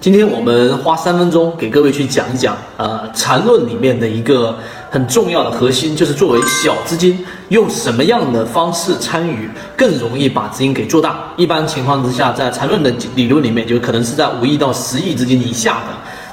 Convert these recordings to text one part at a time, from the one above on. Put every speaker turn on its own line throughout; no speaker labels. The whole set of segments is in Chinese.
今天我们花三分钟给各位去讲一讲，呃，缠论里面的一个很重要的核心，就是作为小资金，用什么样的方式参与更容易把资金给做大。一般情况之下，在缠论的理论里面，就可能是在五亿到十亿资金以下的，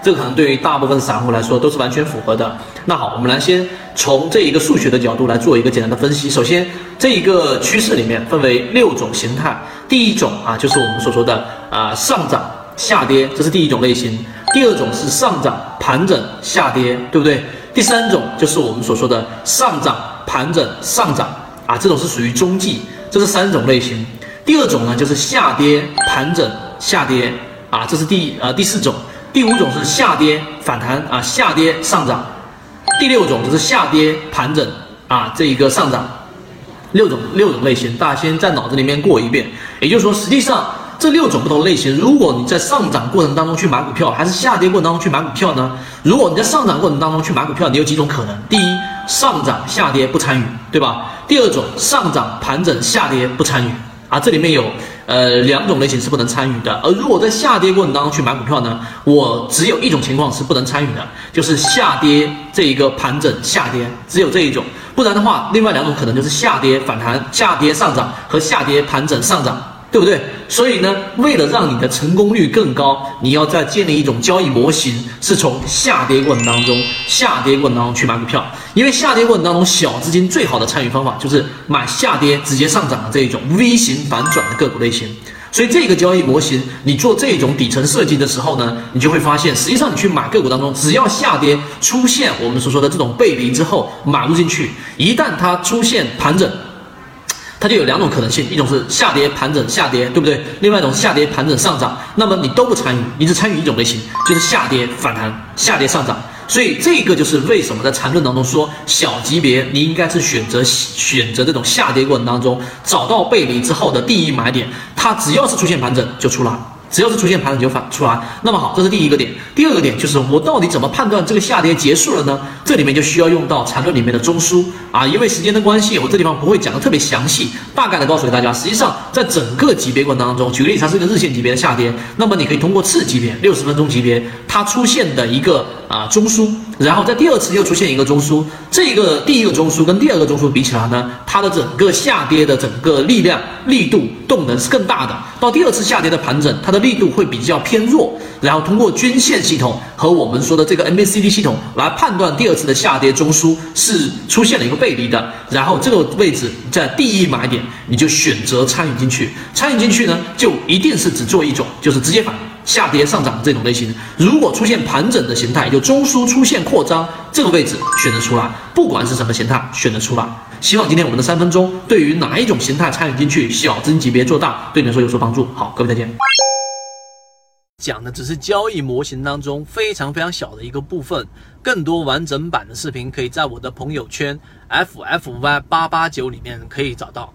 这个可能对于大部分散户来说都是完全符合的。那好，我们来先从这一个数学的角度来做一个简单的分析。首先，这一个趋势里面分为六种形态，第一种啊，就是我们所说的啊上涨。下跌，这是第一种类型。第二种是上涨盘整下跌，对不对？第三种就是我们所说的上涨盘整上涨啊，这种是属于中继，这是三种类型。第二种呢就是下跌盘整下跌啊，这是第呃第四种。第五种是下跌反弹啊，下跌上涨。第六种就是下跌盘整啊，这一个上涨。六种六种类型，大家先在脑子里面过一遍。也就是说，实际上。这六种不同类型，如果你在上涨过程当中去买股票，还是下跌过程当中去买股票呢？如果你在上涨过程当中去买股票，你有几种可能？第一，上涨下跌不参与，对吧？第二种，上涨盘整下跌不参与啊，这里面有呃两种类型是不能参与的。而如果在下跌过程当中去买股票呢，我只有一种情况是不能参与的，就是下跌这一个盘整下跌，只有这一种，不然的话，另外两种可能就是下跌反弹、下跌上涨和下跌盘整上涨。对不对？所以呢，为了让你的成功率更高，你要再建立一种交易模型，是从下跌过程当中、下跌过程当中去买股票。因为下跌过程当中，小资金最好的参与方法就是买下跌直接上涨的这一种 V 型反转的个股类型。所以这个交易模型，你做这种底层设计的时候呢，你就会发现，实际上你去买个股当中，只要下跌出现我们所说的这种背离之后，买入进去，一旦它出现盘整。它就有两种可能性，一种是下跌盘整下跌，对不对？另外一种是下跌盘整上涨，那么你都不参与，你只参与一种类型，就是下跌反弹下跌上涨。所以这个就是为什么在缠论当中说，小级别你应该是选择选择这种下跌过程当中找到背离之后的第一买点，它只要是出现盘整就出来。只要是出现盘整就反出来，那么好，这是第一个点。第二个点就是我到底怎么判断这个下跌结束了呢？这里面就需要用到缠论里面的中枢啊。因为时间的关系，我这地方不会讲的特别详细，大概的告诉给大家。实际上，在整个级别过程当中，举个例子，它是一个日线级别的下跌，那么你可以通过次级别六十分钟级别它出现的一个啊中枢，然后在第二次又出现一个中枢，这个第一个中枢跟第二个中枢比起来呢，它的整个下跌的整个力量、力度、动能是更大的。到第二次下跌的盘整，它的力度会比较偏弱，然后通过均线系统和我们说的这个 MACD 系统来判断第二次的下跌中枢是出现了一个背离的，然后这个位置在第一买点你就选择参与进去，参与进去呢就一定是只做一种，就是直接反下跌上涨这种类型。如果出现盘整的形态，就中枢出现扩张，这个位置选择出来，不管是什么形态选择出来。希望今天我们的三分钟对于哪一种形态参与进去，小资金级别做大，对你来说有所帮助。好，各位再见。讲的只是交易模型当中非常非常小的一个部分，更多完整版的视频可以在我的朋友圈 ffy 八八九里面可以找到。